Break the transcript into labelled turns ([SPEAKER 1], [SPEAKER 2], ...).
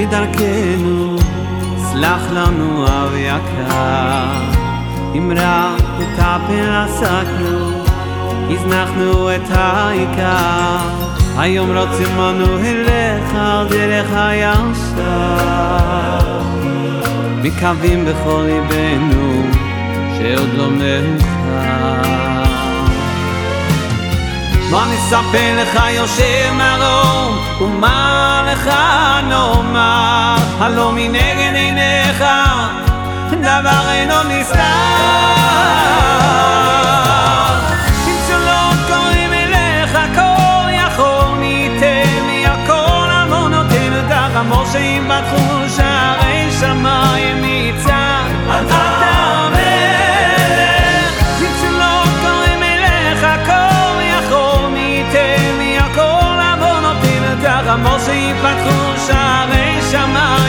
[SPEAKER 1] בדרכנו, סלח לנו אב יקר. אם רק תטפל עסקנו, הזנחנו את העיקר. היום רוצים לנו אליך על דרך הישר. מקווים בכל ליבנו שעוד לא מאוחר. מה נספר לך יושב מרום, לא מנגד עיניך דבר אינו נסתר. אם צולות שאם פתחו שערי שמיים ניצן. אתה המלך. אם קוראים אליך כל יכול ניתן לי הכל נותן את החמור שאם שערי שמיים